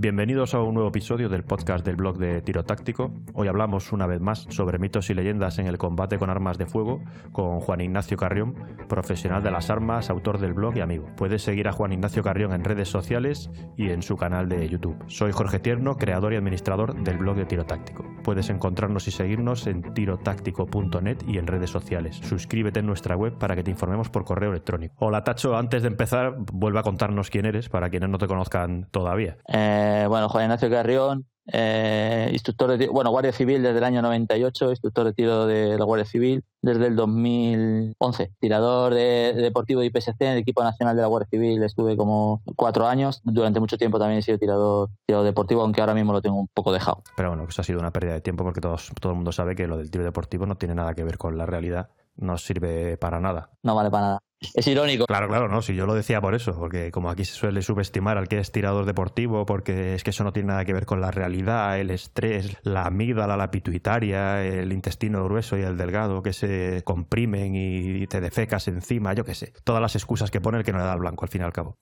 Bienvenidos a un nuevo episodio del podcast del blog de Tiro Táctico. Hoy hablamos una vez más sobre mitos y leyendas en el combate con armas de fuego con Juan Ignacio Carrión, profesional de las armas, autor del blog y amigo. Puedes seguir a Juan Ignacio Carrión en redes sociales y en su canal de YouTube. Soy Jorge Tierno, creador y administrador del blog de Tiro Táctico. Puedes encontrarnos y seguirnos en tirotáctico.net y en redes sociales. Suscríbete en nuestra web para que te informemos por correo electrónico. Hola Tacho, antes de empezar, vuelve a contarnos quién eres para quienes no te conozcan todavía. Eh, eh, bueno, Juan Ignacio Carrión, eh, instructor de bueno, Guardia Civil desde el año 98, instructor de tiro de la Guardia Civil desde el 2011, tirador de, deportivo de IPSC en el equipo nacional de la Guardia Civil estuve como cuatro años, durante mucho tiempo también he sido tirador, tirador deportivo, aunque ahora mismo lo tengo un poco dejado. Pero bueno, eso ha sido una pérdida de tiempo porque todos, todo el mundo sabe que lo del tiro deportivo no tiene nada que ver con la realidad, no sirve para nada. No vale para nada. Es irónico. Claro, claro, no, si yo lo decía por eso, porque como aquí se suele subestimar al que es tirador deportivo, porque es que eso no tiene nada que ver con la realidad, el estrés, la amígdala, la pituitaria, el intestino grueso y el delgado que se comprimen y te defecas encima, yo qué sé. Todas las excusas que pone el que no le da al blanco, al fin y al cabo.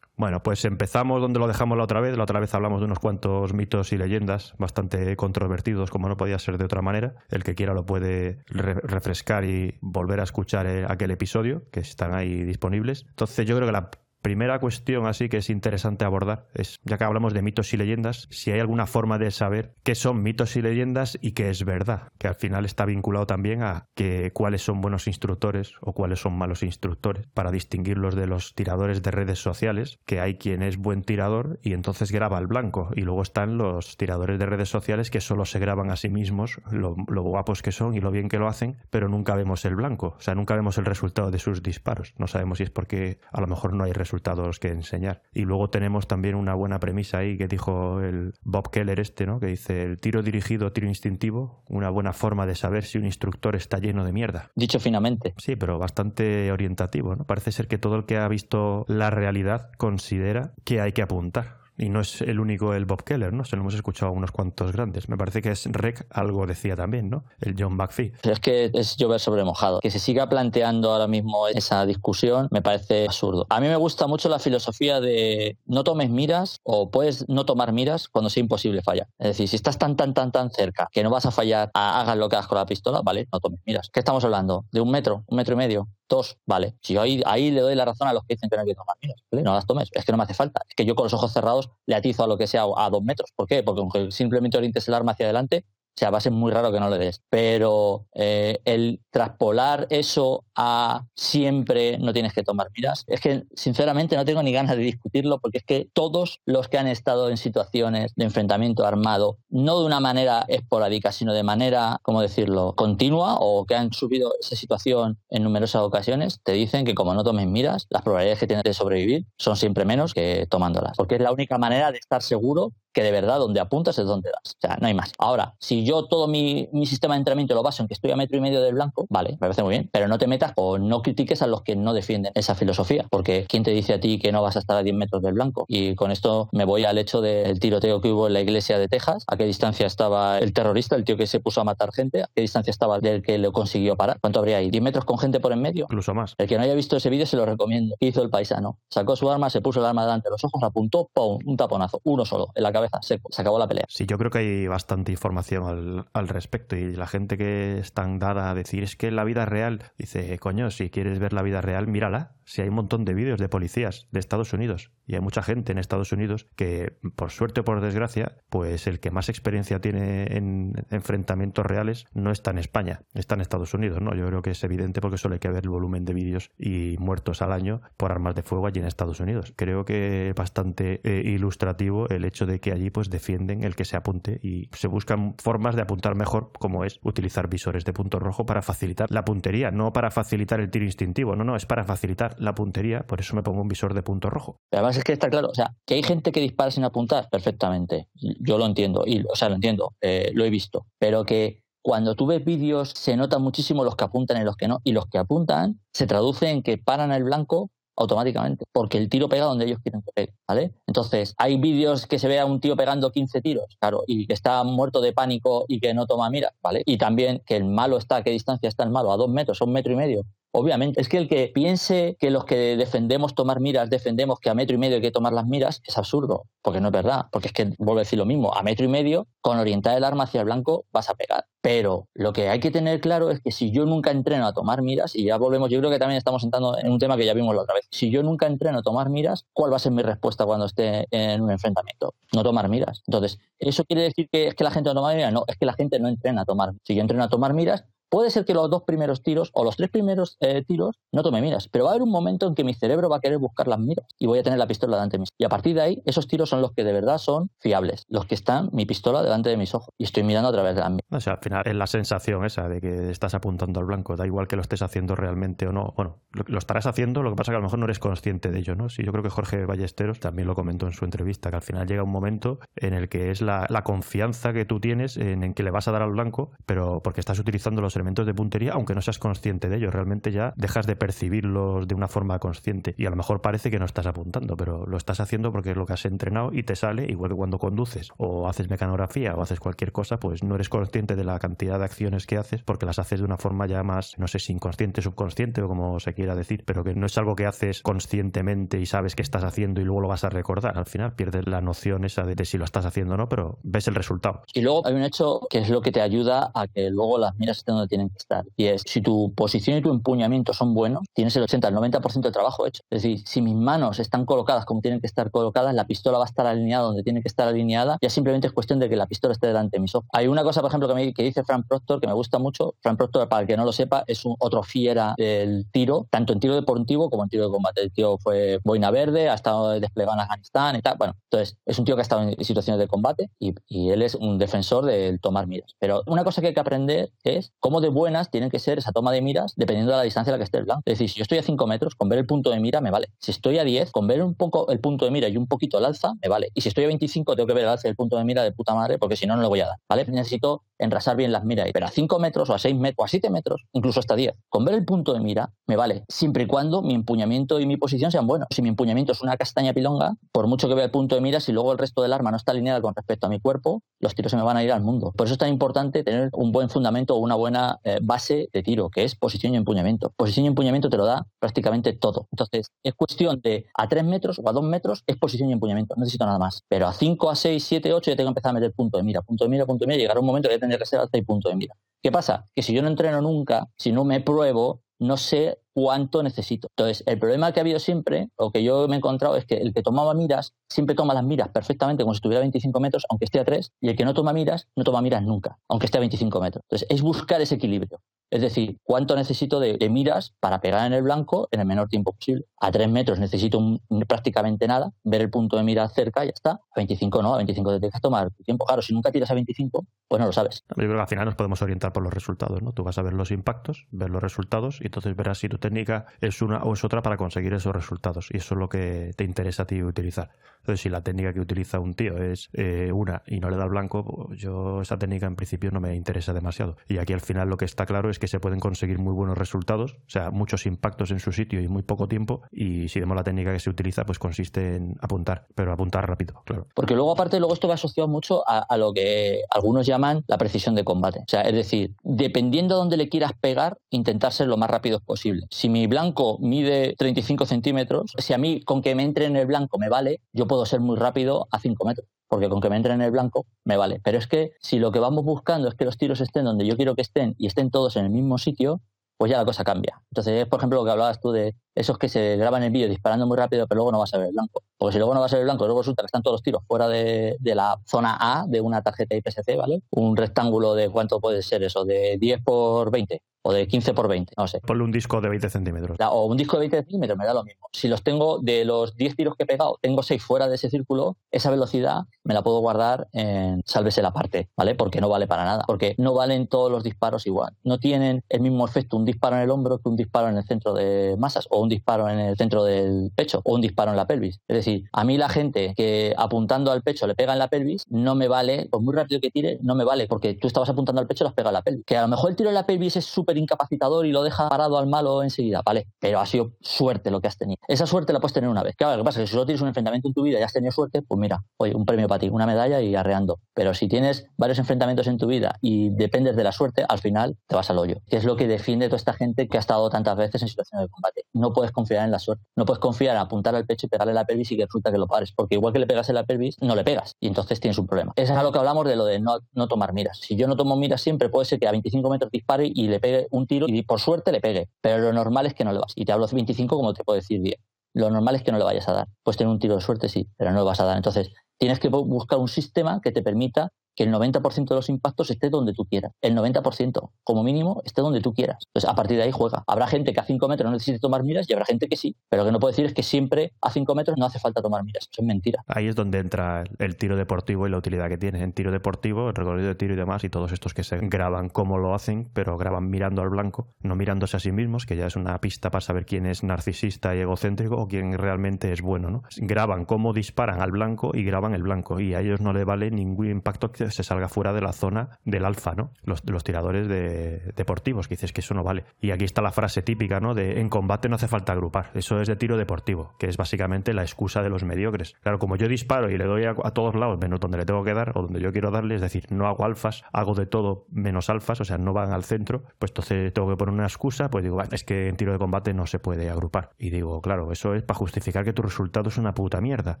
Bueno, pues empezamos donde lo dejamos la otra vez. La otra vez hablamos de unos cuantos mitos y leyendas bastante controvertidos, como no podía ser de otra manera. El que quiera lo puede refrescar y volver a escuchar eh, aquel episodio, que están ahí disponibles. Entonces yo creo que la primera cuestión así que es interesante abordar es, ya que hablamos de mitos y leyendas, si hay alguna forma de saber qué son mitos y leyendas y qué es verdad, que al final está vinculado también a que cuáles son buenos instructores o cuáles son malos instructores, para distinguirlos de los tiradores de redes sociales, que hay quien es buen tirador y entonces graba al blanco, y luego están los tiradores de redes sociales que solo se graban a sí mismos, lo, lo guapos que son y lo bien que lo hacen, pero nunca vemos el blanco, o sea, nunca vemos el resultado de sus disparos. No sabemos si es porque a lo mejor no hay resultado resultados que enseñar. Y luego tenemos también una buena premisa ahí que dijo el Bob Keller este, ¿no? Que dice el tiro dirigido, tiro instintivo, una buena forma de saber si un instructor está lleno de mierda. Dicho finamente. Sí, pero bastante orientativo, ¿no? Parece ser que todo el que ha visto la realidad considera que hay que apuntar. Y no es el único el Bob Keller, ¿no? Se lo hemos escuchado a unos cuantos grandes. Me parece que es Rec algo decía también, ¿no? El John McPhee. es que es llover sobre mojado. Que se siga planteando ahora mismo esa discusión me parece absurdo. A mí me gusta mucho la filosofía de no tomes miras o puedes no tomar miras cuando sea imposible fallar. Es decir, si estás tan, tan, tan, tan cerca que no vas a fallar, hagas lo que hagas con la pistola, vale, no tomes miras. ¿Qué estamos hablando? ¿De un metro? ¿Un metro y medio? dos, vale. Si yo ahí, ahí le doy la razón a los que dicen que no hay que tomar miras, No las tomes, es que no me hace falta. Es que yo con los ojos cerrados le atizo a lo que sea a dos metros. ¿Por qué? Porque simplemente orientes el arma hacia adelante, o sea, va a ser muy raro que no le des. Pero eh, el traspolar eso a siempre no tienes que tomar miras, es que sinceramente no tengo ni ganas de discutirlo porque es que todos los que han estado en situaciones de enfrentamiento armado, no de una manera esporádica, sino de manera, ¿cómo decirlo?, continua o que han subido esa situación en numerosas ocasiones, te dicen que como no tomes miras, las probabilidades que tienes de sobrevivir son siempre menos que tomándolas. Porque es la única manera de estar seguro que de verdad donde apuntas es donde das. O sea, no hay más. Ahora, si yo todo mi, sistema de entrenamiento lo baso en que estoy a metro y medio del blanco, vale, me parece muy bien, pero no te metas o no critiques a los que no defienden esa filosofía, porque ¿quién te dice a ti que no vas a estar a 10 metros del blanco? Y con esto me voy al hecho del tiroteo que hubo en la iglesia de Texas, a qué distancia estaba el terrorista, el tío que se puso a matar gente, a qué distancia estaba del que lo consiguió parar. ¿Cuánto habría ahí? ¿10 metros con gente por en medio? Incluso más. El que no haya visto ese vídeo se lo recomiendo. ¿Qué hizo el paisano? Sacó su arma, se puso el arma delante de los ojos, apuntó, ¡pum! Un taponazo, uno solo, en la cabeza, se, acabó la pelea. Sí, yo creo que hay bastante información al, al, respecto y la gente que es tan dada a decir es que la vida real, dice, coño, si quieres ver la vida real, mírala. Si hay un montón de vídeos de policías de Estados Unidos y hay mucha gente en Estados Unidos que, por suerte o por desgracia, pues el que más experiencia tiene en enfrentamientos reales no está en España, está en Estados Unidos, ¿no? Yo creo que es evidente porque hay que ver el volumen de vídeos y muertos al año por armas de fuego allí en Estados Unidos. Creo que es bastante eh, ilustrativo el hecho de que allí pues defienden el que se apunte y se buscan formas de apuntar mejor, como es utilizar visores de punto rojo para facilitar la puntería, no para facilitar el tiro instintivo, no, no, es para facilitar la puntería, por eso me pongo un visor de punto rojo. Es que está claro, o sea, que hay gente que dispara sin apuntar, perfectamente, yo lo entiendo, y, o sea, lo entiendo, eh, lo he visto, pero que cuando tú ves vídeos se nota muchísimo los que apuntan y los que no, y los que apuntan se traduce en que paran el blanco automáticamente, porque el tiro pega donde ellos quieren que pegue, ¿vale? Entonces, hay vídeos que se ve a un tío pegando 15 tiros, claro, y que está muerto de pánico y que no toma mira, ¿vale? Y también que el malo está, ¿a qué distancia está el malo? A dos metros, a un metro y medio. Obviamente, es que el que piense que los que defendemos tomar miras, defendemos que a metro y medio hay que tomar las miras, es absurdo, porque no es verdad, porque es que vuelvo a decir lo mismo, a metro y medio, con orientar el arma hacia el blanco vas a pegar. Pero lo que hay que tener claro es que si yo nunca entreno a tomar miras, y ya volvemos, yo creo que también estamos entrando en un tema que ya vimos la otra vez, si yo nunca entreno a tomar miras, ¿cuál va a ser mi respuesta cuando esté en un enfrentamiento? No tomar miras. Entonces, ¿eso quiere decir que es que la gente no toma miras? No, es que la gente no entrena a tomar. Si yo entreno a tomar miras, Puede ser que los dos primeros tiros o los tres primeros eh, tiros no tome miras, pero va a haber un momento en que mi cerebro va a querer buscar las miras y voy a tener la pistola delante de mí. Y a partir de ahí, esos tiros son los que de verdad son fiables, los que están mi pistola delante de mis ojos y estoy mirando a través de las miras. O sea, al final es la sensación esa de que estás apuntando al blanco, da igual que lo estés haciendo realmente o no. Bueno, lo, estarás haciendo, lo que pasa es que a lo mejor no eres consciente de ello, ¿no? Sí, yo creo que Jorge Ballesteros también lo comentó en su entrevista, que al final llega un momento en el que es la, confianza que tú tienes en, en, que le vas a dar al blanco, pero porque estás utilizando los elementos de puntería, aunque no seas consciente de ello, realmente ya dejas de percibirlos de una forma consciente y a lo mejor parece que no estás apuntando, pero lo estás haciendo porque es lo que has entrenado y te sale, igual que cuando conduces o haces mecanografía o haces cualquier cosa, pues no eres consciente de la cantidad de acciones que haces porque las haces de una forma ya más, no sé si inconsciente, subconsciente o como se quiera decir, pero que no es algo que haces conscientemente y sabes que estás haciendo y luego lo vas a recordar. Al final pierdes la noción esa de, de si lo estás haciendo o no, pero ves el resultado. Y luego hay un hecho que es lo que te ayuda a que luego las miras estén donde tienen que estar y si tu posición y tu empuñamiento son buenos, tienes el 80, el 90% de trabajo hecho. Es decir, si mis manos están colocadas como tienen que estar colocadas, la pistola va a estar alineada donde tiene que estar alineada, ya simplemente es cuestión de que la pistola esté delante de mis ojos. Hay una cosa, por ejemplo, que, me, que dice Frank Proctor que me gusta mucho. Frank Proctor, para el que no lo sepa, es un otro fiera del tiro, tanto en tiro deportivo como en tiro de combate. El tío fue boina verde, ha estado desplegado en Afganistán y tal. Bueno, entonces es un tío que ha estado en situaciones de combate y, y él es un defensor del tomar miras. Pero una cosa que hay que aprender es cómo de buenas tienen que ser esa toma de miras dependiendo de la distancia a la que esté el blanco. Es decir, si yo estoy a 5 metros, con ver el punto de mira me vale. Si estoy a 10, con ver un poco el punto de mira y un poquito el alza, me vale. Y si estoy a 25, tengo que ver el alza y el punto de mira de puta madre, porque si no, no le voy a dar. ¿Vale? Necesito enrasar bien las miras. Pero a 5 metros o a 6 metros o a 7 metros, incluso hasta 10, con ver el punto de mira, me vale. Siempre y cuando mi empuñamiento y mi posición sean buenos. Si mi empuñamiento es una castaña pilonga, por mucho que vea el punto de mira, si luego el resto del arma no está alineada con respecto a mi cuerpo, los tiros se me van a ir al mundo. Por eso es tan importante tener un buen fundamento o una buena eh, base de tiro, que es posición y empuñamiento. Posición y empuñamiento te lo da prácticamente todo. Entonces, es cuestión de a 3 metros o a 2 metros es posición y empuñamiento. No necesito nada más. Pero a 5, a 6, 7, 8 ya tengo que empezar a meter punto de mira, punto de mira, punto de mira. Llegará un momento que tendré que ser alta y punto de mira. ¿Qué pasa? Que si yo no entreno nunca, si no me pruebo, no sé cuánto necesito. Entonces, el problema que ha habido siempre, o que yo me he encontrado, es que el que tomaba miras siempre toma las miras perfectamente como si estuviera a 25 metros, aunque esté a 3, y el que no toma miras, no toma miras nunca, aunque esté a 25 metros. Entonces, es buscar ese equilibrio. Es decir, cuánto necesito de, miras para pegar en el blanco en el menor tiempo posible. A 3 metros necesito prácticamente nada, ver el punto de mira cerca y ya está. A 25 no, a 25 te tienes tomar tiempo. Claro, si nunca tiras a 25, pues no lo sabes. Yo creo que al final nos podemos orientar por los resultados, ¿no? Tú vas a ver los impactos, ver los resultados y entonces verás si tu técnica es una o es otra para conseguir esos resultados. Y eso es lo que te interesa a ti utilizar. Entonces, si la técnica que utiliza un tío es eh, una y no le da el blanco, pues yo esa técnica en principio no me interesa demasiado. Y aquí al final lo que está claro es que se pueden conseguir muy buenos resultados, o sea, muchos impactos en su sitio y muy poco tiempo. Y si vemos la técnica que se utiliza, pues consiste en apuntar, pero apuntar rápido, claro. Porque luego, aparte, luego esto va asociado mucho a, lo que algunos llaman la precisión de combate. O sea, es decir, dependiendo de dónde le quieras pegar, intentar ser lo más rápido posible. Si mi blanco mide 35 centímetros, si a mí con que me entre en el blanco me vale, yo puedo ser muy rápido a 5 metros porque con que me entre en el blanco me vale. Pero es que si lo que vamos buscando es que los tiros estén donde yo quiero que estén y estén todos en el mismo sitio, pues ya la cosa cambia. Entonces, por ejemplo, lo que hablabas tú de esos que se graban el vídeo disparando muy rápido, pero luego no vas a ver el blanco. Porque si luego no vas a ver el blanco, luego resulta que están todos los tiros fuera de, de la zona A de una tarjeta IPSC, ¿vale? Un rectángulo de cuánto puede ser eso, de 10 por 20 o de 15 por 20, no sé. Ponle un disco de 20 centímetros. O un disco de 20 centímetros, me da lo mismo. Si los tengo de los 10 tiros que he pegado, tengo 6 fuera de ese círculo, esa velocidad me la puedo guardar en sálvese la parte, ¿vale? Porque no vale para nada. Porque no valen todos los disparos igual. No tienen el mismo efecto un disparo en el hombro que un disparo en el centro de masas o un disparo en el centro del pecho o un disparo en la pelvis. Es decir, a mí la gente que apuntando al pecho le pega en la pelvis, no me vale, por muy rápido que tire, no me vale, porque tú estabas apuntando al pecho y lo has pegado en la pelvis. Que a lo mejor el tiro en la pelvis es súper incapacitador y lo deja parado al malo enseguida, vale, pero ha sido suerte lo que has tenido. Esa suerte la puedes tener una vez. Claro, lo que pasa es que si solo tienes un enfrentamiento en tu vida y has tenido suerte, pues mira, oye, un premio para ti, una medalla y arreando. Pero si tienes varios enfrentamientos en tu vida y dependes de la suerte, al final te vas al hoyo. Que es lo que defiende toda esta gente que ha estado tantas veces en situaciones de combate. No puedes confiar en la suerte. No puedes confiar en apuntar al pecho y pegarle la pelvis y que resulta que lo pares. Porque igual que le pegas en la pelvis, no le pegas. Y entonces tienes un problema. Es a lo que hablamos de lo de no, no tomar miras. Si yo no tomo miras siempre, puede ser que a 25 metros dispare y le pegue un tiro y por suerte le pegue. Pero lo normal es que no le vas. Y te hablo de 25 como te puedo decir 10. Lo normal es que no le vayas a dar. Puedes tener un tiro de suerte, sí, pero no lo vas a dar. Entonces, tienes que buscar un sistema que te permita que el 90% de los impactos esté donde tú quieras. El 90%, como mínimo, esté donde tú quieras. Entonces, a partir de ahí juega. Habrá gente que a 5 metros no necesite tomar miras y habrá gente que sí. Pero lo que no puedo decir es que siempre a 5 metros no hace falta tomar miras. Eso es mentira. Ahí es donde entra el tiro deportivo y la utilidad que tiene. En tiro deportivo, el recorrido de tiro y demás, y todos estos que se graban cómo lo hacen, pero graban mirando al blanco, no mirándose a sí mismos, que ya es una pista para saber quién es narcisista y egocéntrico o quién realmente es bueno. ¿no? Graban cómo disparan al blanco y graban el blanco. Y a ellos no le vale ningún impacto se salga fuera de la zona del alfa, ¿no? Los, los tiradores de, deportivos, que dices que eso no vale. Y aquí está la frase típica, ¿no? De en combate no hace falta agrupar. Eso es de tiro deportivo, que es básicamente la excusa de los mediocres. Claro, como yo disparo y le doy a, todos lados menos donde le tengo que dar o donde yo quiero darle, es decir, no hago alfas, hago de todo menos alfas, o sea, no van al centro, pues entonces tengo que poner una excusa, pues digo, es que en tiro de combate no se puede agrupar. Y digo, claro, eso es para justificar que tu resultado es una puta mierda.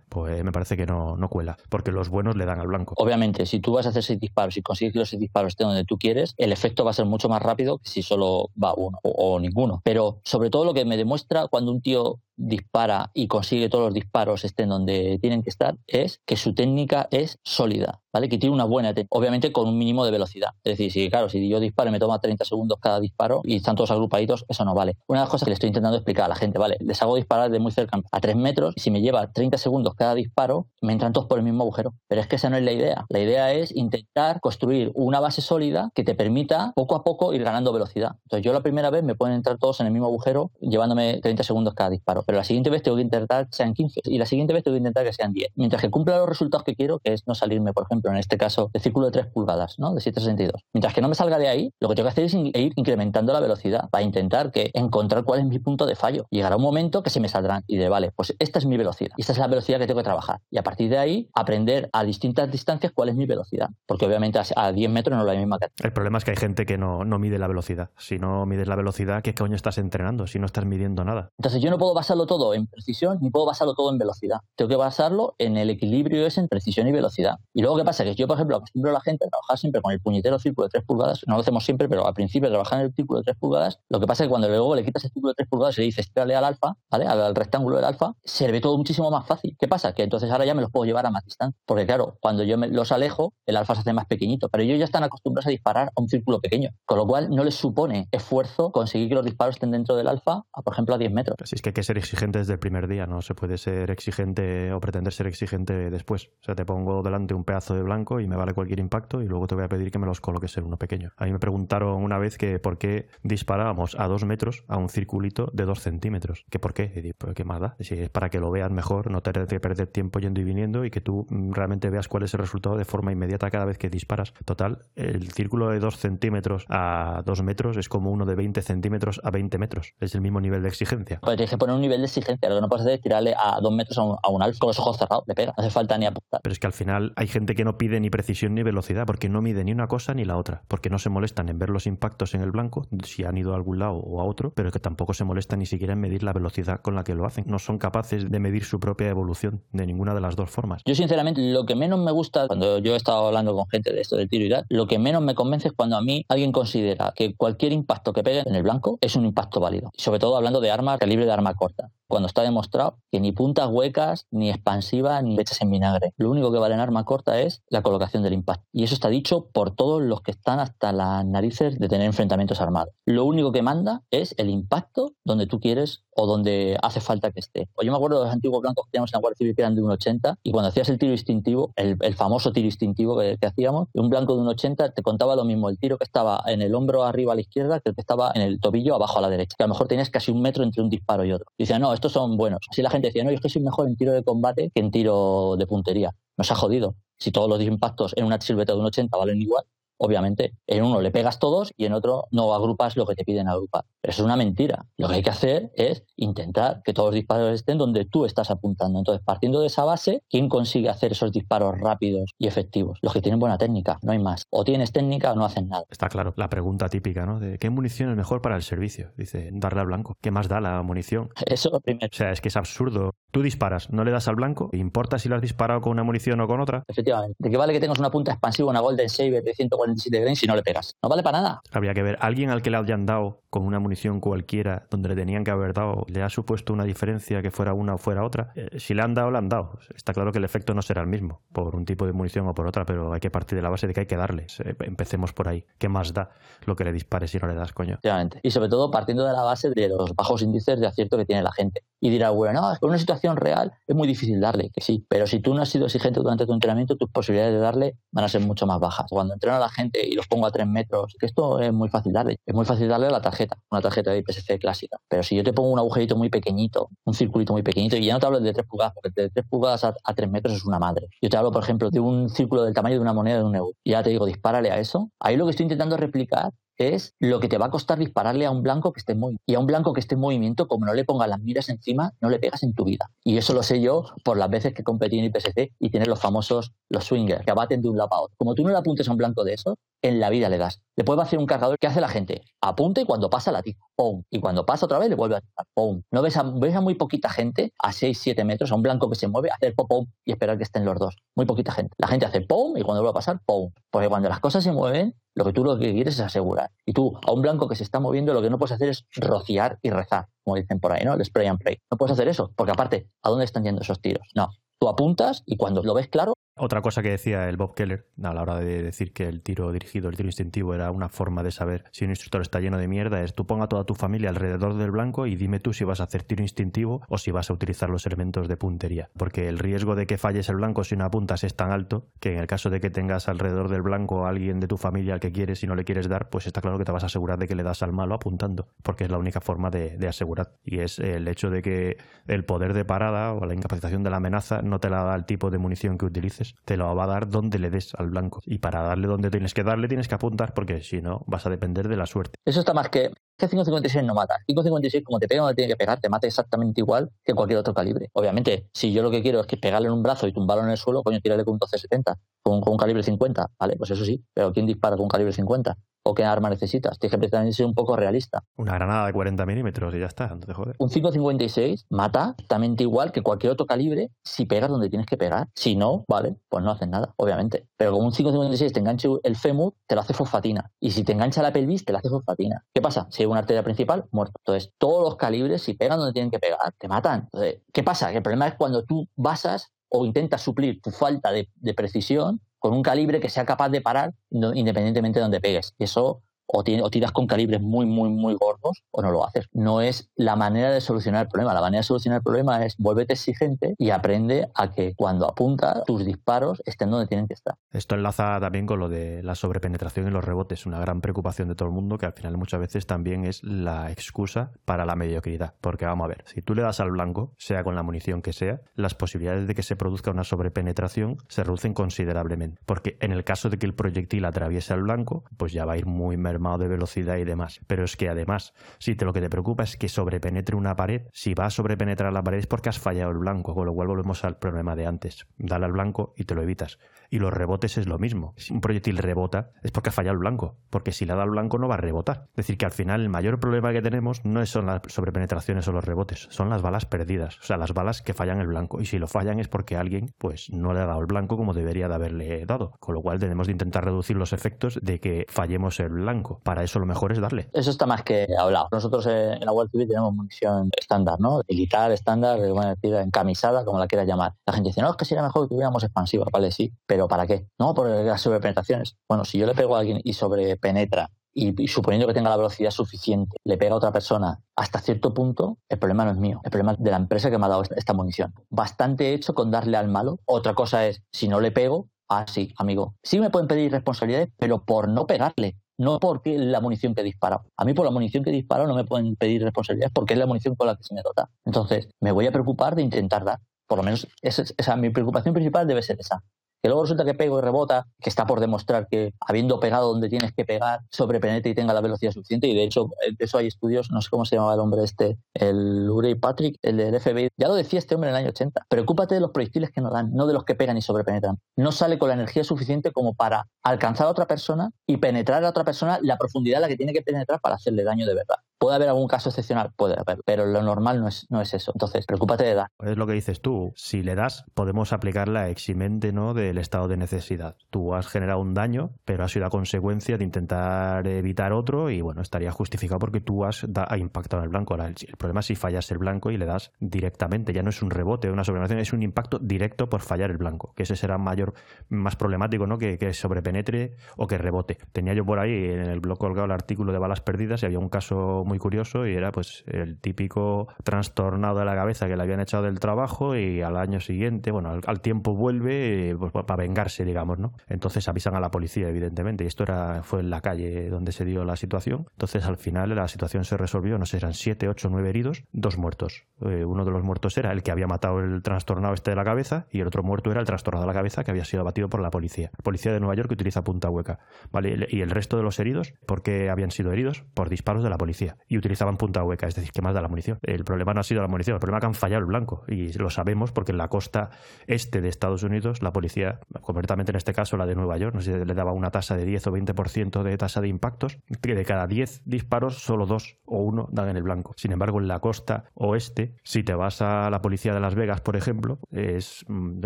Pues me parece que no, no cuela, porque los buenos le dan al blanco. Obviamente, si tú vas a hacer seis disparos y consigues que los disparos estén donde tú quieres, el efecto va a ser mucho más rápido que si solo va uno o ninguno. Pero sobre todo lo que me demuestra cuando un tío dispara y consigue todos los disparos estén donde tienen que estar es que su técnica es sólida, ¿vale? Que tiene una buena técnica, obviamente con un mínimo de velocidad. Es decir, si claro, si yo disparo y me toma 30 segundos cada disparo y están todos agrupaditos, eso no vale. Una de las cosas que le estoy intentando explicar a la gente, ¿vale? Les hago disparar de muy cerca a 3 metros y si me lleva 30 segundos cada disparo, me entran todos por el mismo agujero. Pero es que esa no es la idea. La idea es intentar construir una base sólida que te permita poco a poco ir ganando velocidad. Entonces yo la primera vez me pueden entrar todos en el mismo agujero llevándome 30 segundos cada disparo pero la siguiente vez tengo que intentar que sean 15 y la siguiente vez tengo que intentar que sean 10. Mientras que cumpla los resultados que quiero, que es no salirme, por ejemplo, en este caso, de círculo de 3 pulgadas, ¿no? De 762. Mientras que no me salga de ahí, lo que tengo que hacer es ir incrementando la velocidad para intentar que encontrar cuál es mi punto de fallo. Llegará un momento que se me saldrán y de, vale, pues esta es mi velocidad y esta es la velocidad que tengo que trabajar. Y a partir de ahí, aprender a distintas distancias cuál es mi velocidad. Porque obviamente a 10 metros no es la misma que El problema es que hay gente que no, no mide la velocidad. Si no mides la velocidad, ¿qué coño estás entrenando? Si no estás midiendo nada. Entonces yo no puedo basarlo todo en precisión ni puedo basarlo todo en velocidad. Tengo que basarlo en el equilibrio ese en precisión y velocidad. Y luego, ¿qué pasa? Que yo, por ejemplo, acostumbro a la gente a trabajar siempre con el puñetero círculo de 3 pulgadas. No lo hacemos siempre, pero al principio trabajar en el círculo de 3 pulgadas, lo que pasa es que cuando luego le quitas el círculo de 3 pulgadas y le dices, tírale al alfa, ¿vale? Al, rectángulo del alfa, se ve todo muchísimo más fácil. ¿Qué pasa? Que entonces ahora ya me los puedo llevar a más distancia. Porque claro, cuando yo los alejo, el alfa se hace más pequeñito. Pero ellos ya están acostumbrados a disparar a un círculo pequeño. Con lo cual no les supone esfuerzo conseguir que los disparos estén dentro del alfa, a, por ejemplo, a 10 metros. Así es que hay que exigente desde el primer día, no se puede ser exigente o pretender ser exigente después. O sea, te pongo delante un pedazo de blanco y me vale cualquier impacto y luego te voy a pedir que me los coloques en uno pequeño. A mí me preguntaron una vez que por qué disparábamos a dos metros a un circulito de dos centímetros. ¿Que por qué? Y digo, qué más da. Es para que lo veas mejor, no tener que perder tiempo yendo y viniendo y que tú mm, realmente veas cuál es el resultado de forma inmediata cada vez que disparas. Total, el círculo de dos centímetros a dos metros es como uno de 20 centímetros a 20 metros. Es el mismo nivel de exigencia. Pues tienes que poner un nivel de exigencia. Lo que no puedes hacer es tirarle a dos metros a un, a un alfa con los ojos cerrados. Le pega. No hace falta ni apuntar. Pero es que al final hay gente que no pide ni precisión ni velocidad porque no mide ni una cosa ni la otra. Porque no se molestan en ver los impactos en el blanco, si han ido a algún lado o a otro, pero que tampoco se molestan ni siquiera en medir la velocidad con la que lo hacen. No son capaces de medir su propia evolución de ninguna de las dos formas. Yo, sinceramente, lo que menos me gusta cuando yo he estado hablando con gente de esto del tiro y tal, lo que menos me convence es cuando a mí alguien considera que cualquier impacto que pegue en el blanco es un impacto válido. Sobre todo hablando de armas, calibre de arma corta stuff cuando está demostrado que ni puntas huecas, ni expansivas, ni hechas en vinagre. Lo único que vale en arma corta es la colocación del impacto. Y eso está dicho por todos los que están hasta las narices de tener enfrentamientos armados. Lo único que manda es el impacto donde tú quieres o donde hace falta que esté. O yo me acuerdo de los antiguos blancos que teníamos en la Guardia Civil que eran de 1,80 y cuando hacías el tiro instintivo, el, famoso tiro instintivo que, hacíamos, un blanco de 1,80 te contaba lo mismo el tiro que estaba en el hombro arriba a la izquierda que el que estaba en el tobillo abajo a la derecha. Que a lo mejor tenías casi un metro entre un disparo y otro. Y decían, no, estos son buenos. Así la gente decía, no, es que soy mejor en tiro de combate que en tiro de puntería. Nos ha jodido. Si todos los impactos en una silueta de un 80 valen igual, obviamente. En uno le pegas todos y en otro no agrupas lo que te piden agrupar. Pero eso es una mentira. Lo que hay que hacer es intentar que todos los disparos estén donde tú estás apuntando. Entonces, partiendo de esa base, ¿quién consigue hacer esos disparos rápidos y efectivos? Los que tienen buena técnica, no hay más. O tienes técnica o no hacen nada. Está claro. La pregunta típica, ¿no? De ¿qué munición es mejor para el servicio? Dice, darle al blanco. ¿Qué más da la munición? Eso es lo primero. O sea, es que es absurdo. Tú disparas, no le das al blanco, ¿importa si lo has disparado con una munición o con otra? Efectivamente. ¿De qué vale que tengas una punta expansiva, una Golden Saber de 147 grains si no le pegas? No vale para nada. Habría que ver, alguien al que le hayan dado con una munición cualquiera donde le tenían que haber dado, ¿le ha supuesto una diferencia que fuera una o fuera otra? Eh, si le han dado, le han dado. Está claro que el efecto no será el mismo por un tipo de munición o por otra, pero hay que partir de la base de que hay que darle. Empecemos por ahí. ¿Qué más da lo que le dispares si no le das, coño? Y sobre todo partiendo de la base de los bajos índices de acierto que tiene la gente. Y dirá, bueno, no, en una situación real es muy difícil darle, que sí, pero si tú no has sido exigente durante tu entrenamiento, tus posibilidades de darle van a ser mucho más bajas. Cuando entreno a la gente y los pongo a tres metros, esto es muy fácil darle. Es muy fácil darle a la tarjeta, una tarjeta de IPSC clásica. Pero si yo te pongo un agujerito muy pequeñito, un circulito muy pequeñito, y ya no te hablo de 3 pulgadas, porque de 3 pulgadas a, 3 metros es una madre. Yo te hablo, por ejemplo, de un círculo del tamaño de una moneda de un euro. Y ya te digo, dispárale a eso. Ahí lo que estoy intentando replicar es lo que te va a costar dispararle a un blanco que esté muy y a un blanco que esté en movimiento, como no le pongas las miras encima, no le pegas en tu vida. Y eso lo sé yo por las veces que competí en IPSC y tienes los famosos los swingers que abaten de un lado a otro. Como tú no le apuntes a un blanco de esos, en la vida le das. Le puedes hacer un cargador que hace la gente. Apunta y cuando pasa la tira. ¡Pum! Y cuando pasa otra vez le vuelve a tirar. ¡Pum! No ves a, ves a muy poquita gente a 6, 7 metros, a un blanco que se mueve, hacer pop, pum y esperar que estén los dos. Muy poquita gente. La gente hace pum y cuando vuelve a pasar, pum. Porque cuando las cosas se mueven, lo que tú lo que quieres es asegurar. Y tú, a un blanco que se está moviendo, lo que no puedes hacer es rociar y rezar, como dicen por ahí, ¿no? El spray and play. No puedes hacer eso, porque aparte, ¿a dónde están yendo esos tiros? No. Tú apuntas y cuando lo ves claro, otra cosa que decía el Bob Keller a la hora de decir que el tiro dirigido, el tiro instintivo era una forma de saber si un instructor está lleno de mierda es tú ponga toda tu familia alrededor del blanco y dime tú si vas a hacer tiro instintivo o si vas a utilizar los elementos de puntería. Porque el riesgo de que falles el blanco si no apuntas es tan alto que en el caso de que tengas alrededor del blanco a alguien de tu familia al que quieres y no le quieres dar, pues está claro que te vas a asegurar de que le das al malo apuntando, porque es la única forma de, de asegurar. Y es el hecho de que el poder de parada o la incapacitación de la amenaza no te la da el tipo de munición que utilices, te lo va a dar donde le des al blanco. Y para darle donde tienes que darle, tienes que apuntar, porque si no, vas a depender de la suerte. Eso está más que. Que 5.56 no mata. 5.56, como te pega donde tiene que pegar, te mata exactamente igual que cualquier otro calibre. Obviamente, si yo lo que quiero es que pegarle en un brazo y tumbarlo en el suelo, coño, tirarle con un 12-70, con, con un calibre 50, ¿vale? Pues eso sí, pero ¿quién dispara con un calibre 50? O qué arma necesitas. Tienes que también ser un poco realista. Una granada de 40 milímetros y ya está, no te Un 5.56 mata exactamente igual que cualquier otro calibre si pegas donde tienes que pegar. Si no, vale, pues no haces nada, obviamente. Pero con un 5.56 te enganche el fémur, te lo hace fosfatina. Y si te engancha la pelvis, te lo hace fosfatina. ¿Qué pasa? Si hay una arteria principal, muerto. Entonces, todos los calibres, si pegan donde tienen que pegar, te matan. Entonces, ¿qué pasa? Que el problema es cuando tú basas o intentas suplir tu falta de, de precisión con un calibre que sea capaz de parar independientemente de donde pegues. Y eso o, tiras con calibres muy, muy, muy gordos o no lo haces. No es la manera de solucionar el problema. La manera de solucionar el problema es vuélvete exigente y aprende a que cuando apunta tus disparos estén donde tienen que estar. Esto enlaza también con lo de la sobrepenetración y los rebotes, una gran preocupación de todo el mundo que al final muchas veces también es la excusa para la mediocridad. Porque vamos a ver, si tú le das al blanco, sea con la munición que sea, las posibilidades de que se produzca una sobrepenetración se reducen considerablemente. Porque en el caso de que el proyectil atraviese al blanco, pues ya va a ir muy mermado de velocidad y demás. Pero es que además, si te lo que te preocupa es que sobrepenetre una pared, si va a sobrepenetrar la pared es porque has fallado el blanco, con lo cual volvemos al problema de antes. Dale al blanco y te lo evitas. Y los rebotes es lo mismo. Si un proyectil rebota es porque ha fallado el blanco, porque si le da al blanco no va a rebotar. Es decir, que al final el mayor problema que tenemos no son las sobrepenetraciones o los rebotes, son las balas perdidas, o sea, las balas que fallan el blanco. Y si lo fallan es porque alguien pues no le ha dado el blanco como debería de haberle dado. Con lo cual tenemos de intentar reducir los efectos de que fallemos el blanco para eso lo mejor es darle. Eso está más que hablado. Nosotros en la World TV tenemos munición estándar, ¿no? Militar, estándar, bueno, encamisada, como la quieras llamar. La gente dice, no, es que sería mejor que tuviéramos expansiva. Vale, sí, pero ¿para qué? No, por las sobrepenetraciones. Bueno, si yo le pego a alguien y sobrepenetra y, suponiendo que tenga la velocidad suficiente, le pega a otra persona hasta cierto punto, el problema no es mío, el problema es de la empresa que me ha dado esta munición. Bastante hecho con darle al malo. Otra cosa es, si no le pego, ah, sí, amigo. Sí me pueden pedir responsabilidades, pero por no pegarle no porque la munición que he disparado. A mí por la munición que he disparado no me pueden pedir responsabilidades porque es la munición con la que se me dota. Entonces, me voy a preocupar de intentar dar. Por lo menos esa mi preocupación principal debe ser esa. Que luego resulta que pego y rebota, que está por demostrar que habiendo pegado donde tienes que pegar, sobrepenetre y tenga la velocidad suficiente. Y de hecho, de eso hay estudios, no sé cómo se llamaba el hombre este, el Urey Patrick, el del FBI. Ya lo decía este hombre en el año 80. Preocúpate de los proyectiles que no dan, no de los que pegan y sobrepenetran. No sale con la energía suficiente como para alcanzar a otra persona y penetrar a otra persona la profundidad a la que tiene que penetrar para hacerle daño de verdad. ¿Puede haber algún caso excepcional? Puede pero lo normal no es, no es eso. Entonces, preocúpate de dar. Es lo que dices tú. Si le das, podemos aplicar la eximente ¿no? del estado de necesidad. Tú has generado un daño, pero ha sido a consecuencia de intentar evitar otro y bueno, estaría justificado porque tú has impactado en el blanco. El, problema es si fallas el blanco y le das directamente. Ya no es un rebote, una sobrepenetración, es un impacto directo por fallar el blanco, que ese será mayor, más problemático, ¿no? Que, que sobrepenetre o que rebote. Tenía yo por ahí en el blog colgado el artículo de balas perdidas y había un caso muy curioso y era pues el típico trastornado de la cabeza que le habían echado del trabajo y al año siguiente, bueno, al, tiempo vuelve eh, pues, para vengarse, digamos, ¿no? Entonces avisan a la policía, evidentemente, y esto era, fue en la calle donde se dio la situación. Entonces al final la situación se resolvió, no sé, eran siete, ocho, nueve heridos, dos muertos. Eh, uno de los muertos era el que había matado el trastornado este de la cabeza y el otro muerto era el trastornado de la cabeza que había sido abatido por la policía. policía de Nueva York que utiliza punta hueca, ¿vale? Y el resto de los heridos, porque habían sido heridos? Por disparos de la policía. Y utilizaban punta hueca, es decir, que más da la munición. El problema no ha sido la munición, el problema es que han fallado el blanco. Y lo sabemos porque en la costa este de Estados Unidos, la policía, concretamente en este caso la de Nueva York, no sé si le daba una tasa de 10 o 20% de tasa de impactos, que de cada 10 disparos, solo dos o uno dan en el blanco. Sin embargo, en la costa oeste, si te vas a la policía de Las Vegas, por ejemplo, es mm,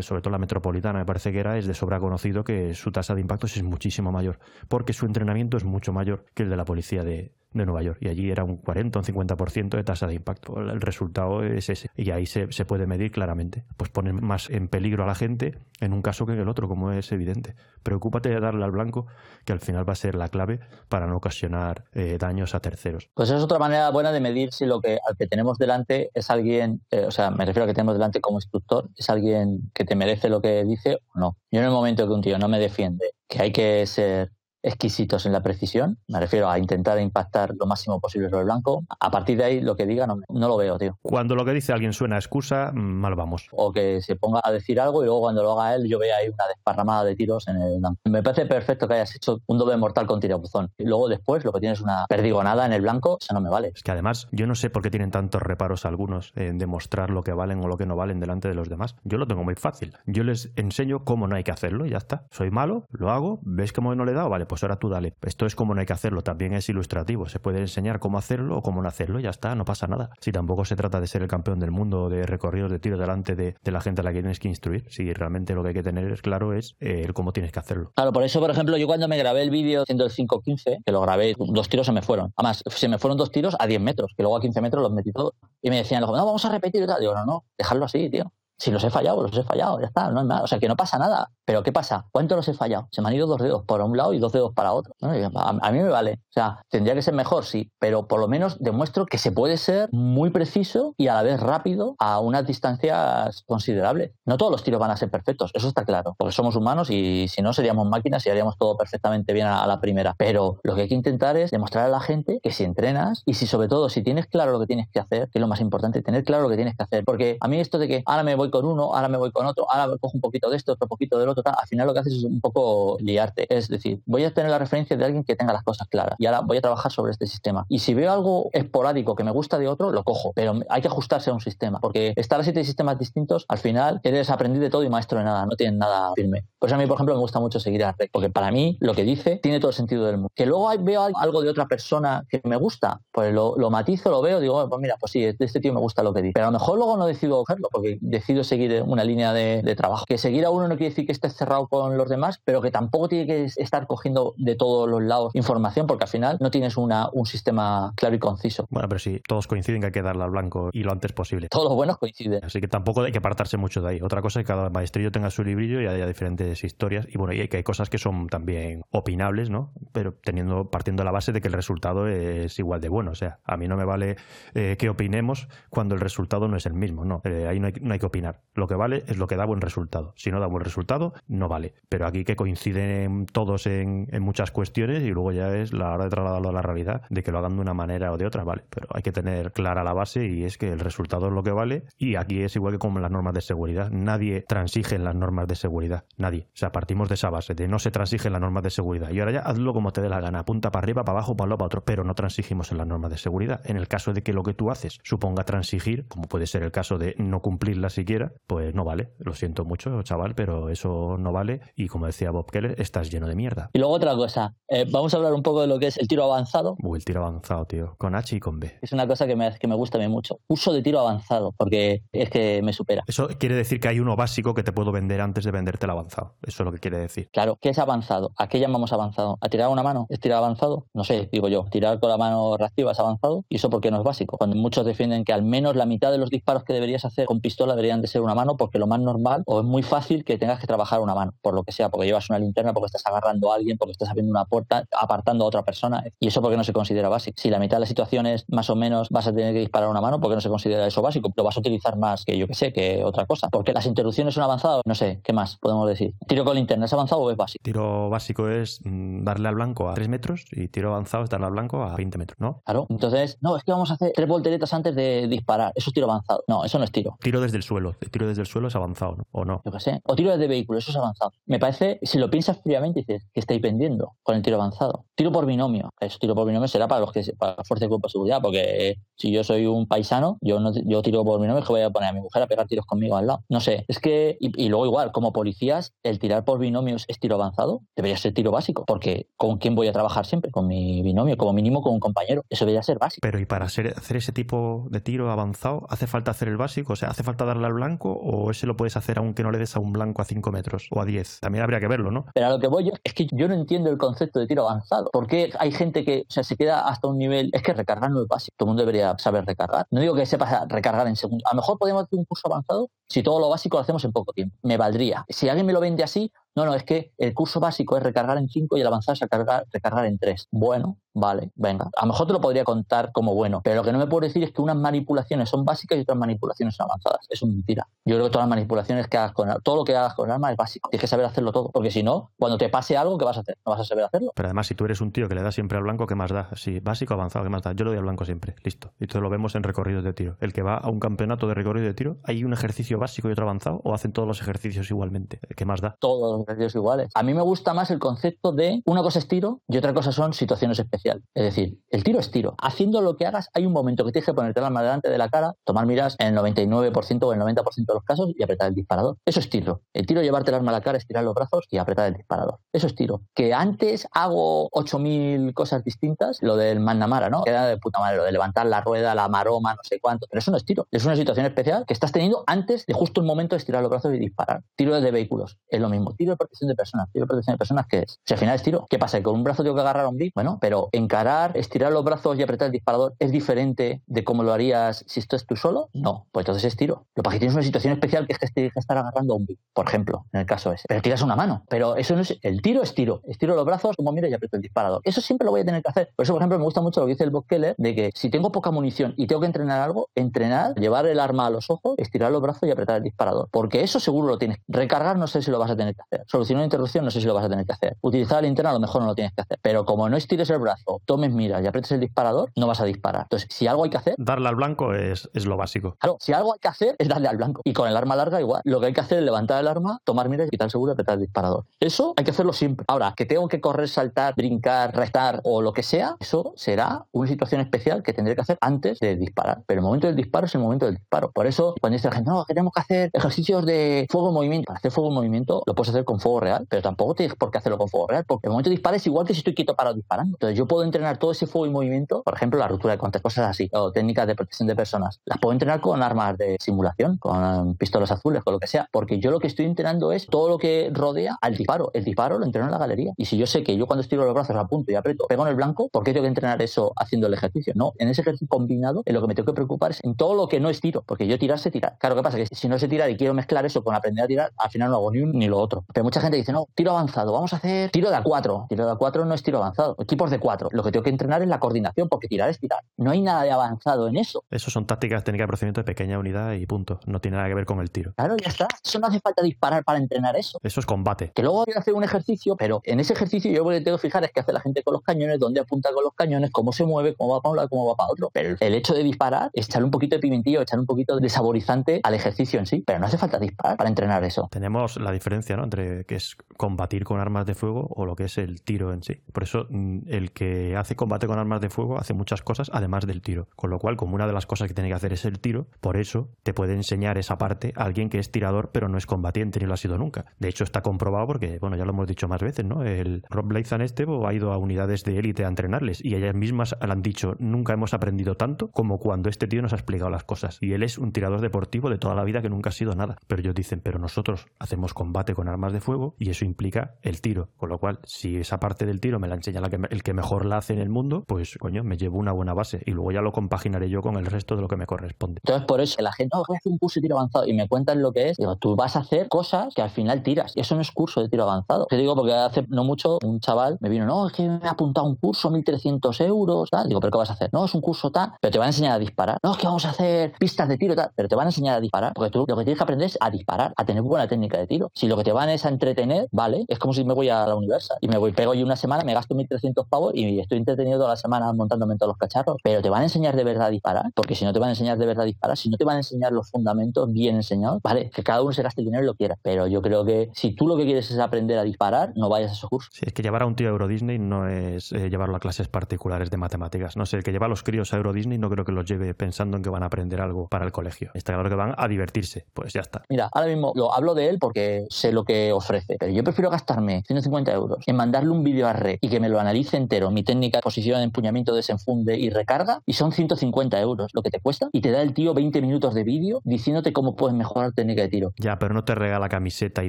sobre todo la metropolitana, me parece que era, es de sobra conocido que su tasa de impactos es muchísimo mayor, porque su entrenamiento es mucho mayor que el de la policía de, de Nueva York y allí era un 40 o un 50% de tasa de impacto. El resultado es ese y ahí se, se, puede medir claramente. Pues ponen más en peligro a la gente en un caso que en el otro, como es evidente. Preocúpate de darle al blanco, que al final va a ser la clave para no ocasionar eh, daños a terceros. Pues es otra manera buena de medir si lo que al que tenemos delante es alguien, eh, o sea, me refiero a que tenemos delante como instructor, es alguien que te merece lo que dice o no. Yo en el momento que un tío no me defiende, que hay que ser exquisitos en la precisión. Me refiero a intentar impactar lo máximo posible sobre el blanco. A partir de ahí, lo que diga no, no lo veo, tío. Cuando lo que dice alguien suena a excusa, mal vamos. O que se ponga a decir algo y luego cuando lo haga él, yo vea ahí una desparramada de tiros en el blanco. Me parece perfecto que hayas hecho un doble mortal con tirabuzón. Y luego después, lo que tienes una perdigonada en el blanco, eso no me vale. Es que además, yo no sé por qué tienen tantos reparos algunos en demostrar lo que valen o lo que no valen delante de los demás. Yo lo tengo muy fácil. Yo les enseño cómo no hay que hacerlo y ya está. Soy malo, lo hago, ves cómo no le he dado, vale, pues ahora tú dale esto es como no hay que hacerlo, también es ilustrativo. Se puede enseñar cómo hacerlo o cómo no hacerlo, ya está, no pasa nada. Si tampoco se trata de ser el campeón del mundo de recorridos de tiro delante de, la gente a la que tienes que instruir, si realmente lo que hay que tener claro es eh, el cómo tienes que hacerlo. Claro, por eso, por ejemplo, yo cuando me grabé el vídeo haciendo el 5.15, que lo grabé, dos tiros se me fueron. Además, se me fueron dos tiros a 10 metros, que luego a 15 metros los metí todos. Y me decían, no, vamos a repetir y tal. Digo, no, no, dejarlo así, tío. Si los he fallado, los he fallado, ya está, no hay nada. O sea, que no pasa nada. Pero ¿qué pasa? ¿Cuántos los he fallado? Se me han ido dos dedos para un lado y dos dedos para otro. A, mí me vale. O sea, tendría que ser mejor, sí, pero por lo menos demuestro que se puede ser muy preciso y a la vez rápido a unas distancias considerables. No todos los tiros van a ser perfectos, eso está claro, porque somos humanos y si no seríamos máquinas y haríamos todo perfectamente bien a, la primera. Pero lo que hay que intentar es demostrar a la gente que si entrenas y si sobre todo si tienes claro lo que tienes que hacer, que es lo más importante, tener claro lo que tienes que hacer. Porque a mí esto de que ahora me voy con uno, ahora me voy con otro, ahora cojo un poquito de esto, otro poquito del otro, al final lo que haces es un poco liarte. Es decir, voy a tener la referencia de alguien que tenga las cosas claras y ahora voy a trabajar sobre este sistema. Y si veo algo esporádico que me gusta de otro, lo cojo, pero hay que ajustarse a un sistema, porque estar a siete sistemas distintos, al final eres aprendiz de todo y maestro de nada, no tienes nada firme. Por eso a mí, por ejemplo, me gusta mucho seguir a Rec, porque para mí lo que dice tiene todo el sentido del mundo. Que luego veo algo de otra persona que me gusta, pues lo, matizo, lo veo, digo, pues mira, pues sí, de este tío me gusta lo que dice. Pero a lo mejor luego no decido cogerlo, porque decido seguir una línea de, trabajo. Que seguir a uno no quiere decir que cerrado con los demás, pero que tampoco tiene que estar cogiendo de todos los lados información, porque al final no tienes una, un sistema claro y conciso. Bueno, pero sí, todos coinciden que hay que darle al blanco y lo antes posible. Todos los buenos coinciden. Así que tampoco hay que apartarse mucho de ahí. Otra cosa es que cada maestrillo tenga su librillo y haya diferentes historias. Y bueno, y que hay cosas que son también opinables, ¿no? Pero teniendo, partiendo de la base de que el resultado es igual de bueno. O sea, a mí no me vale eh, que opinemos cuando el resultado no es el mismo. No, eh, ahí no hay, no hay que opinar. Lo que vale es lo que da buen resultado. Si no da buen resultado, no vale. Pero aquí que coinciden todos en, muchas cuestiones y luego ya es la hora de trasladarlo a la realidad, de que lo hagan de una manera o de otra, vale. Pero hay que tener clara la base y es que el resultado es lo que vale y aquí es igual que como las normas de seguridad. Nadie transige en las normas de seguridad. Nadie. O sea, partimos de esa base, de no se transigen las normas de seguridad. Y ahora ya hazlo como te dé la gana, punta para arriba, para abajo, para lado, para otro, pero no transigimos en las normas de seguridad. En el caso de que lo que tú haces suponga transigir, como puede ser el caso de no cumplirla siquiera, pues no vale. Lo siento mucho, chaval, pero eso no vale. Y como decía Bob Keller, estás lleno de mierda. Y luego otra cosa, eh, vamos a hablar un poco de lo que es el tiro avanzado. Uy, el tiro avanzado, tío, con H y con B. Es una cosa que me, que me gusta a mí mucho. Uso de tiro avanzado, porque es que me supera. Eso quiere decir que hay uno básico que te puedo vender antes de venderte el avanzado. Eso es lo que quiere decir. Claro, ¿qué es avanzado? ¿A qué llamamos avanzado? ¿A tirar una mano? ¿Es tirar avanzado? No sé, digo yo, tirar con la mano reactiva es avanzado. ¿Y eso por qué no es básico? Cuando muchos defienden que al menos la mitad de los disparos que deberías hacer con pistola deberían de ser una mano, porque lo más normal o es muy fácil que tengas que trabajar una mano, por lo que sea, porque llevas una linterna, porque estás agarrando a alguien, porque estás abriendo una puerta, apartando a otra persona. ¿Y eso por qué no se considera básico? Si la mitad de las situaciones más o menos vas a tener que disparar una mano, ¿por qué no se considera eso básico? Lo vas a utilizar más que yo que sé, que otra cosa. Porque las interrupciones son avanzadas, no sé, ¿qué más podemos decir? ¿Tiro con linterna es avanzado o es básico? Tiro básico es mm, darle al blanco a 3 metros y tiro avanzado es darle al blanco a 20 metros, ¿no? Claro, entonces, no, es que vamos a hacer tres volteretas antes de disparar. Eso es tiro avanzado. No, eso no es tiro. Tiro desde el suelo. tiro desde el suelo es avanzado, ¿no? ¿O no? Yo qué sé. O tiro desde vehículo, eso es avanzado. Me parece, si lo piensas fríamente, dices, que estáis vendiendo con el tiro avanzado? Tiro por binomio. Eso tiro por binomio será para los que para la fuerza de cuerpo de seguridad, porque si yo soy un paisano, yo no yo tiro por binomio que voy a poner a mi mujer a pegar tiros conmigo al lado. No sé, es que, y, luego igual, como policías, el tirar por binomios es tiro avanzado, debería ser tiro básico, porque ¿con quién voy a trabajar siempre? Con mi binomio, como mínimo con un compañero. Eso debería ser básico. Pero ¿y para hacer ese tipo de tiro avanzado, hace falta hacer el básico? O sea, ¿hace falta darle al blanco o ese lo puedes hacer aunque no le des a un blanco a 5 metros o a 10? También habría que verlo, ¿no? Pero a lo que voy yo es que yo no entiendo el concepto de tiro avanzado. ¿Por qué hay gente que o sea, se queda hasta un nivel? Es que recargar no es básico. Todo el mundo debería saber recargar. No digo que sepa recargar en segundo. A lo mejor podemos hacer un curso avanzado si todo lo básico lo hacemos en poco tiempo. Me valdría. Si alguien me lo vende así, no, no, es que el curso básico es recargar en 5 y el avanzado es recargar, recargar en 3. Bueno, vale, venga. A lo mejor te lo podría contar como bueno, pero lo que no me puedo decir es que unas manipulaciones son básicas y otras manipulaciones son avanzadas. Es mentira. Yo creo que todas las manipulaciones que hagas con todo lo que hagas con el arma es básico. Tienes que saber hacerlo todo, porque si no, cuando te pase algo, ¿qué vas a hacer? No vas a saber hacerlo. Pero además, si tú eres un tío que le da siempre al blanco, ¿qué más da? Sí, básico, avanzado, ¿qué más da? Yo lo doy al blanco siempre, listo. Y todo lo vemos en recorridos de tiro. El que va a un campeonato de recorrido de tiro, ¿hay un ejercicio básico y otro avanzado o hacen todos los ejercicios igualmente? ¿Qué más da? Todos iguales. A mí me gusta más el concepto de una cosa es tiro y otra cosa son situaciones especiales. Es decir, el tiro es tiro. Haciendo lo que hagas, hay un momento que tienes que ponerte la arma delante de la cara, tomar miras en el 99% o el 90% de los casos y apretar el disparador. Eso es tiro. El tiro, llevarte el arma a la cara, estirar los brazos y apretar el disparador. Eso es tiro. Que antes hago 8000 cosas distintas, lo del Manamara, ¿no? Queda de puta madre, lo de levantar la rueda, la maroma, no sé cuánto. Pero eso no es tiro. Es una situación especial que estás teniendo antes de justo el momento de estirar los brazos y disparar. Tiro de vehículos. Es lo mismo. Tiro protección de personas. Protección de personas, ¿qué es? Si al final es tiro, ¿qué pasa? ¿Con un brazo tengo que agarrar a un bit? Bueno, pero encarar, estirar los brazos y apretar el disparador es diferente de cómo lo harías si esto es tú solo? No, pues entonces es tiro. Lo que que tienes una situación especial que es que tienes que estar agarrando a un bit, por ejemplo, en el caso ese. Pero tiras una mano. Pero eso no es. El tiro es tiro. Estiro los brazos, como mira y aprieto el disparador. Eso siempre lo voy a tener que hacer. Por eso, por ejemplo, me gusta mucho lo que dice el Bob Keller de que si tengo poca munición y tengo que entrenar algo, entrenar, llevar el arma a los ojos, estirar los brazos y apretar el disparador. Porque eso seguro lo tienes. Recargar no sé si lo vas a tener que hacer. Solucionar una interrupción no sé si lo vas a tener que hacer. Utilizar la linterna a lo mejor no lo tienes que hacer. Pero como no estires el brazo, tomes miras y aprietes el disparador, no vas a disparar. Entonces, si algo hay que hacer. Darle al blanco es, es lo básico. Claro, si algo hay que hacer es darle al blanco. Y con el arma larga igual. Lo que hay que hacer es levantar el arma, tomar miras, quitar el seguro y apretar el disparador. Eso hay que hacerlo siempre. Ahora, que tengo que correr, saltar, brincar, restar o lo que sea, eso será una situación especial que tendré que hacer antes de disparar. Pero el momento del disparo es el momento del disparo. Por eso, cuando dice la gente, no, tenemos que hacer ejercicios de fuego en movimiento. Para hacer fuego en movimiento lo puedes hacer fuego real, pero tampoco tienes por qué hacerlo con fuego real, porque el momento de es igual que si estoy quieto parado disparando. Entonces, yo puedo entrenar todo ese fuego en movimiento, por ejemplo, la ruptura de contra cosas así, o técnicas de protección de personas. Las puedo entrenar con armas de simulación, con pistolas azules, con lo que sea, porque yo lo que estoy entrenando es todo lo que rodea al disparo. El disparo lo entreno en la galería. Y si yo sé que yo cuando estiro los brazos a punto y aprieto, pego en el blanco, ¿por qué tengo que entrenar eso haciendo el ejercicio? No, en ese ejercicio combinado, en lo que me tengo que preocupar es en todo lo que no es tiro, porque yo tirar sé tirar. Claro, ¿qué pasa? Que si no sé tirar y quiero mezclar eso con aprender a tirar, al final no hago ni uno ni lo otro. Pero mucha gente dice, no, tiro avanzado, vamos a hacer tiro de A4. Tiro de A4 no es tiro avanzado, equipos de 4. Lo que tengo que entrenar es la coordinación, porque tirar es tirar. No hay nada de avanzado en eso. Eso son tácticas, técnicas de procedimiento de pequeña unidad y punto. No tiene nada que ver con el tiro. Claro, ya está. Eso no hace falta disparar para entrenar eso. Eso es combate. Que luego voy a hacer un ejercicio, pero en ese ejercicio yo lo que tengo que fijar es qué hace la gente con los cañones, dónde apunta con los cañones, cómo se mueve, cómo va para un lado, cómo va para otro. Pero el hecho de disparar es echarle un poquito de pimentillo, echar un poquito de saborizante al ejercicio en sí. Pero no hace falta disparar para entrenar eso. Tenemos la diferencia ¿no? entre que es combatir con armas de fuego o lo que es el tiro en sí. Por eso mm, el que hace combate con armas de fuego hace muchas cosas además del tiro. Con lo cual, como una de las cosas que tiene que hacer es el tiro, por eso te puede enseñar esa parte alguien que es tirador pero no es combatiente ni lo ha sido nunca. De hecho, está comprobado porque, bueno, ya lo hemos dicho más veces, ¿no? El Rob Blazan este ha ido a unidades de élite a entrenarles y ellas mismas le han dicho, nunca hemos aprendido tanto como cuando este tío nos ha explicado las cosas. Y él es un tirador deportivo de toda la vida que nunca ha sido nada. Pero ellos dicen, pero nosotros hacemos combate con armas de fuego y eso implica el tiro. Con lo cual, si esa parte del tiro me la enseña el que mejor la hace en el mundo, pues coño, me llevo una buena base y luego ya lo compaginaré yo con el resto de lo que me corresponde. Entonces, por eso la gente, no, un curso de tiro avanzado y me cuentan lo que es. Digo, tú vas a hacer cosas que al final tiras. Y eso no es curso de tiro avanzado. Te digo porque hace no mucho un chaval me vino, no, es que me ha apuntado un curso, 1.300 euros, tal. Digo, ¿pero qué vas a hacer? No, es un curso tal, pero te van a enseñar a disparar. No, es que vamos a hacer pistas de tiro, tal, pero te van a enseñar a disparar. Porque tú lo que tienes que aprender es a disparar, a tener buena técnica de tiro. Si lo que te van es a entretener, vale, es como si me voy a la universidad y me voy, pego yo una semana, me gasto 1.300 pavos y estoy entretenido toda la semana montándome en todos los cacharros. Pero te van a enseñar de verdad a disparar, porque si no te van a enseñar de verdad a disparar, si no te van a enseñar los fundamentos bien enseñados, vale, que cada uno se gaste el dinero y lo quiera. Pero yo creo que si tú lo que quieres es aprender a disparar, no vayas a esos cursos. Sí, es que llevar a un tío a Euro Disney no es eh, llevarlo a clases particulares de matemáticas. No sé, el que lleva a los críos a Euro Disney no creo que los lleve pensando en que van a aprender algo para el colegio. Está claro que van a divertirse. Pues ya está. Mira, ahora mismo lo hablo de él porque sé lo que ofrece, pero yo prefiero gastarme 150 euros en mandarle un vídeo a red y que me lo analice entero, mi técnica de posición, empuñamiento, desenfunde y recarga, y son 150 euros lo que te cuesta, y te da el tío 20 minutos de vídeo diciéndote cómo puedes mejorar técnica de tiro. Ya, pero no te regala camiseta y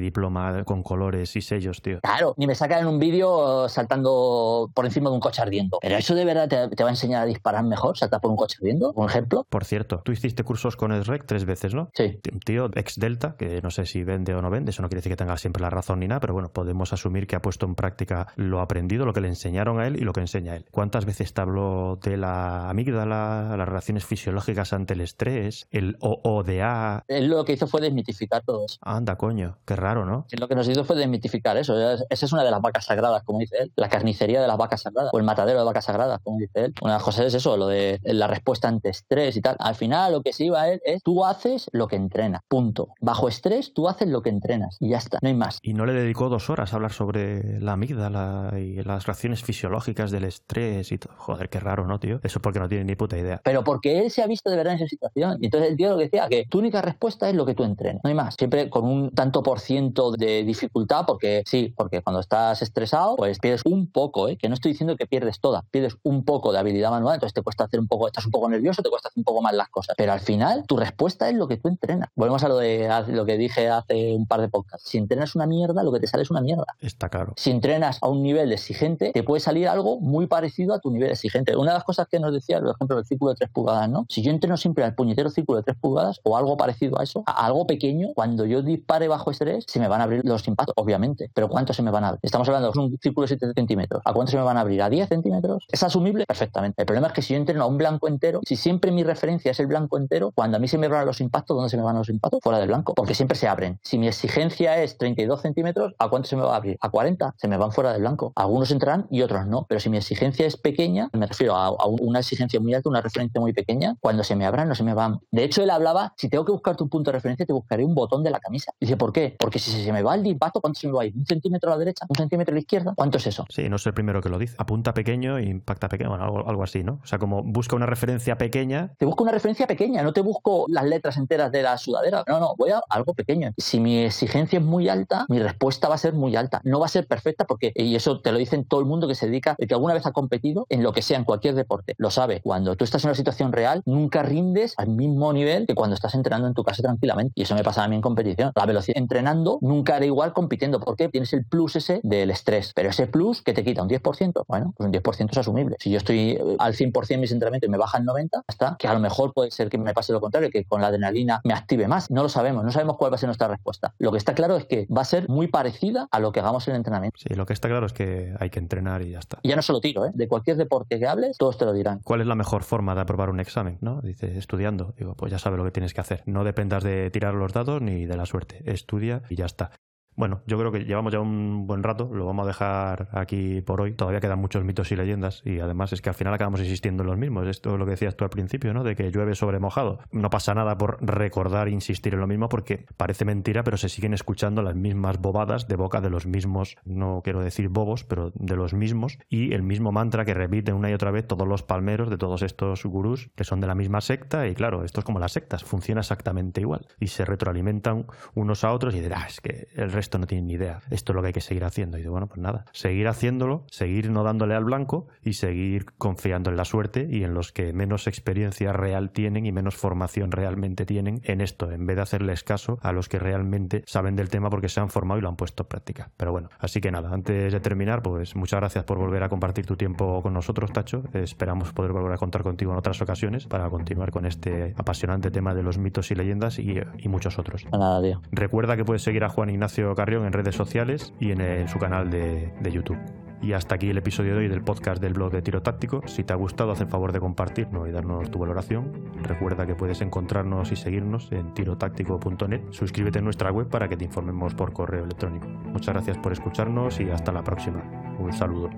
diploma con colores y sellos, tío. Claro, ni me sacan en un vídeo saltando por encima de un coche ardiendo. Pero eso de verdad te, va a enseñar a disparar mejor, saltar por un coche ardiendo, por ejemplo. Por cierto, tú hiciste cursos con el REC tres veces, ¿no? Sí. Tío ex Delta, que no sé si vende o no vende, eso no quiere decir que tenga siempre la razón ni nada, pero bueno, podemos asumir que ha puesto en práctica lo aprendido, lo que le enseñaron a él y lo que enseña él. ¿Cuántas veces te habló de la amígdala, las relaciones fisiológicas ante el estrés, el OODA? Él lo que hizo fue desmitificar todo eso. Anda, coño, qué raro, ¿no? Lo que nos hizo fue desmitificar eso. Esa es una de las vacas sagradas, como dice él. La carnicería de las vacas sagradas, o el matadero de vacas sagradas, como dice él. Una de las cosas es eso, lo de la respuesta ante estrés y tal. Al final, lo que sí va a él es tú haces lo que entrenas, punto. Bajo estrés, tú haces lo que entrenas y ya está, no hay más. Y no le dedicó dos horas a hablar sobre la amígdala y las reacciones fisiológicas del estrés y todo. Joder, qué raro, ¿no, tío? Eso porque no tiene ni puta idea. Pero porque él se ha visto de verdad en esa situación. Y entonces el tío lo que decía, que tu única respuesta es lo que tú entrenas, no hay más. Siempre con un tanto por ciento de dificultad, porque sí, porque cuando estás estresado, pues pierdes un poco, ¿eh? que no estoy diciendo que pierdes toda, pierdes un poco de habilidad manual, entonces te cuesta hacer un poco, estás un poco nervioso, te cuesta hacer un poco más las cosas. Pero al final, tu respuesta es lo que tú entrenas. Volvemos a lo de lo que dije hace un par de podcasts. Si entrenas una mierda, lo que te sale es una mierda. Está claro. Si entrenas a un nivel exigente, te puede salir algo muy parecido a tu nivel exigente. Una de las cosas que nos decía, por ejemplo, el círculo de 3 pulgadas, ¿no? Si yo entreno siempre al puñetero círculo de 3 pulgadas o algo parecido a eso, a algo pequeño, cuando yo dispare bajo estrés, se me van a abrir los impactos, obviamente. Pero ¿cuántos se me van a abrir? Estamos hablando de un círculo de 7 centímetros. ¿A cuántos se me van a abrir? ¿A 10 centímetros? ¿Es asumible? Perfectamente. El problema es que si yo entreno a un blanco entero, si siempre mi referencia es el blanco entero, cuando a mí se me van los impactos, ¿dónde se me van los impactos? Fuera del blanco. Porque siempre se abren. Si mi exigencia es 32 centímetros, ¿a cuánto se me va a abrir? ¿A 40? Se me van fuera del blanco. Algunos entrarán y otros no. Pero si mi exigencia es pequeña, me refiero a, a una exigencia muy alta, una referencia muy pequeña, cuando se me abran no se me van. De hecho, él hablaba, si tengo que buscarte un punto de referencia, te buscaré un botón de la camisa. Dice, ¿por qué? Porque si se me va el impacto, ¿cuánto se me va a ir? ¿Un centímetro a la derecha? ¿Un centímetro a la izquierda? ¿Cuánto es eso? Sí, no es el primero que lo dice. Apunta pequeño e impacta pequeño, bueno, algo, algo así, ¿no? O sea, como busca una referencia pequeña. Te busco una referencia pequeña, no te busco las letras enteras de la sudadera. No, no, voy a algo pequeño. Si mi exigencia es muy alta, mi respuesta va a ser muy alta. No va a ser perfecta porque, y eso te lo dicen todo el mundo que se dedica, el que alguna vez ha competido en lo que sea, en cualquier deporte, lo sabe. Cuando tú estás en una situación real, nunca rindes al mismo nivel que cuando estás entrenando en tu casa tranquilamente. Y eso me pasa a mí en competición. La velocidad entrenando nunca hará igual compitiendo. porque Tienes el plus ese del estrés. Pero ese plus que te quita un 10%, bueno, pues un 10% es asumible. Si yo estoy eh, al 100% en mis entrenamientos y me baja el 90%, hasta que a lo mejor puede ser que me pase lo contrario, que con la adrenalina me active más. No lo sabemos, no sabemos cuál va a ser nuestra respuesta. Lo que está claro es que va a ser muy parecida a lo que hagamos en el entrenamiento. Sí, lo que está claro es que hay que entrenar y ya está. Y ya no solo tiro, ¿eh? de cualquier deporte que hables, todos te lo dirán. ¿Cuál es la mejor forma de aprobar un examen? ¿no? Dice, estudiando. Digo, pues ya sabes lo que tienes que hacer. No dependas de tirar los dados ni de la suerte. Estudia y ya está. Bueno, yo creo que llevamos ya un buen rato, lo vamos a dejar aquí por hoy. Todavía quedan muchos mitos y leyendas y además es que al final acabamos insistiendo en los mismos. Esto es lo que decías tú al principio, ¿no? De que llueve sobre mojado. No pasa nada por recordar e insistir en lo mismo porque parece mentira, pero se siguen escuchando las mismas bobadas de boca de los mismos, no quiero decir bobos, pero de los mismos y el mismo mantra que repiten una y otra vez todos los palmeros de todos estos gurús que son de la misma secta y claro, esto es como las sectas, funciona exactamente igual y se retroalimentan unos a otros y dirás, ah, es que el resto esto no tienen ni idea. Esto es lo que hay que seguir haciendo. Y digo, bueno, pues nada, seguir haciéndolo, seguir no dándole al blanco y seguir confiando en la suerte y en los que menos experiencia real tienen y menos formación realmente tienen en esto, en vez de hacerles caso a los que realmente saben del tema porque se han formado y lo han puesto en práctica. Pero bueno, así que nada, antes de terminar, pues muchas gracias por volver a compartir tu tiempo con nosotros, Tacho. Esperamos poder volver a contar contigo en otras ocasiones para continuar con este apasionante tema de los mitos y leyendas y, muchos otros. Nada, tío. Recuerda que puedes seguir a Juan Ignacio Carrión en redes sociales y en, su canal de, YouTube. Y hasta aquí el episodio de hoy del podcast del blog de Tiro Táctico. Si te ha gustado, haz el favor de compartirlo y darnos tu valoración. Recuerda que puedes encontrarnos y seguirnos en tirotáctico.net. Suscríbete en nuestra web para que te informemos por correo electrónico. Muchas gracias por escucharnos y hasta la próxima. Un saludo.